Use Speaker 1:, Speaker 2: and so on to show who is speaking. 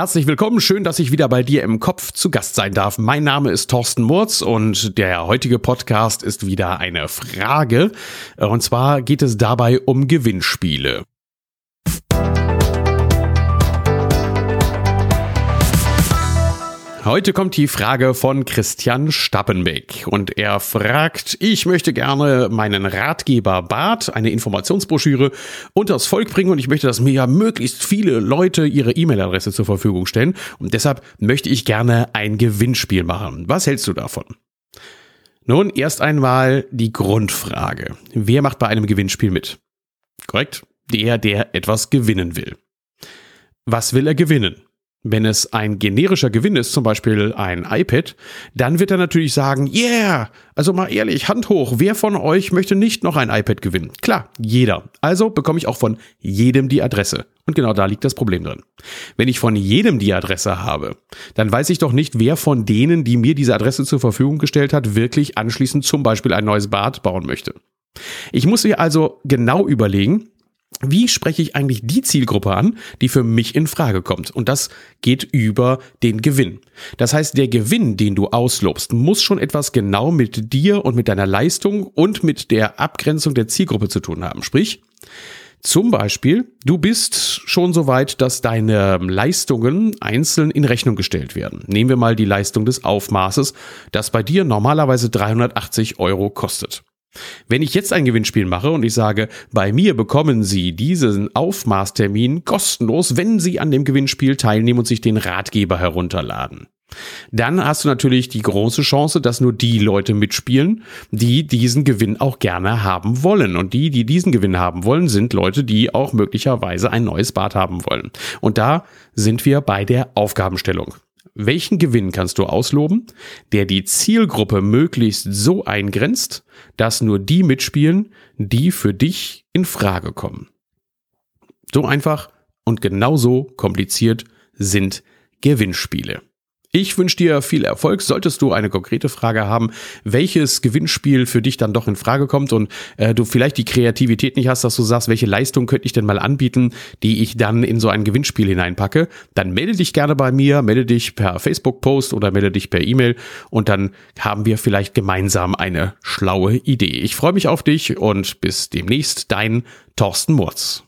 Speaker 1: Herzlich willkommen, schön, dass ich wieder bei dir im Kopf zu Gast sein darf. Mein Name ist Thorsten Murz und der heutige Podcast ist wieder eine Frage. Und zwar geht es dabei um Gewinnspiele. Heute kommt die Frage von Christian Stappenbeck und er fragt, ich möchte gerne meinen Ratgeber Bart, eine Informationsbroschüre, unters Volk bringen und ich möchte, dass mir ja möglichst viele Leute ihre E-Mail-Adresse zur Verfügung stellen und deshalb möchte ich gerne ein Gewinnspiel machen. Was hältst du davon? Nun, erst einmal die Grundfrage. Wer macht bei einem Gewinnspiel mit? Korrekt? Der, der etwas gewinnen will. Was will er gewinnen? Wenn es ein generischer Gewinn ist, zum Beispiel ein iPad, dann wird er natürlich sagen, yeah, also mal ehrlich, Hand hoch, wer von euch möchte nicht noch ein iPad gewinnen? Klar, jeder. Also bekomme ich auch von jedem die Adresse. Und genau da liegt das Problem drin. Wenn ich von jedem die Adresse habe, dann weiß ich doch nicht, wer von denen, die mir diese Adresse zur Verfügung gestellt hat, wirklich anschließend zum Beispiel ein neues Bad bauen möchte. Ich muss mir also genau überlegen, wie spreche ich eigentlich die Zielgruppe an, die für mich in Frage kommt? Und das geht über den Gewinn. Das heißt, der Gewinn, den du auslobst, muss schon etwas genau mit dir und mit deiner Leistung und mit der Abgrenzung der Zielgruppe zu tun haben. Sprich, zum Beispiel, du bist schon so weit, dass deine Leistungen einzeln in Rechnung gestellt werden. Nehmen wir mal die Leistung des Aufmaßes, das bei dir normalerweise 380 Euro kostet. Wenn ich jetzt ein Gewinnspiel mache und ich sage, bei mir bekommen Sie diesen Aufmaßtermin kostenlos, wenn Sie an dem Gewinnspiel teilnehmen und sich den Ratgeber herunterladen. Dann hast du natürlich die große Chance, dass nur die Leute mitspielen, die diesen Gewinn auch gerne haben wollen. Und die, die diesen Gewinn haben wollen, sind Leute, die auch möglicherweise ein neues Bad haben wollen. Und da sind wir bei der Aufgabenstellung. Welchen Gewinn kannst du ausloben, der die Zielgruppe möglichst so eingrenzt, dass nur die mitspielen, die für dich in Frage kommen? So einfach und genauso kompliziert sind Gewinnspiele. Ich wünsche dir viel Erfolg. Solltest du eine konkrete Frage haben, welches Gewinnspiel für dich dann doch in Frage kommt und äh, du vielleicht die Kreativität nicht hast, dass du sagst, welche Leistung könnte ich denn mal anbieten, die ich dann in so ein Gewinnspiel hineinpacke, dann melde dich gerne bei mir, melde dich per Facebook-Post oder melde dich per E-Mail und dann haben wir vielleicht gemeinsam eine schlaue Idee. Ich freue mich auf dich und bis demnächst, dein Thorsten Murz.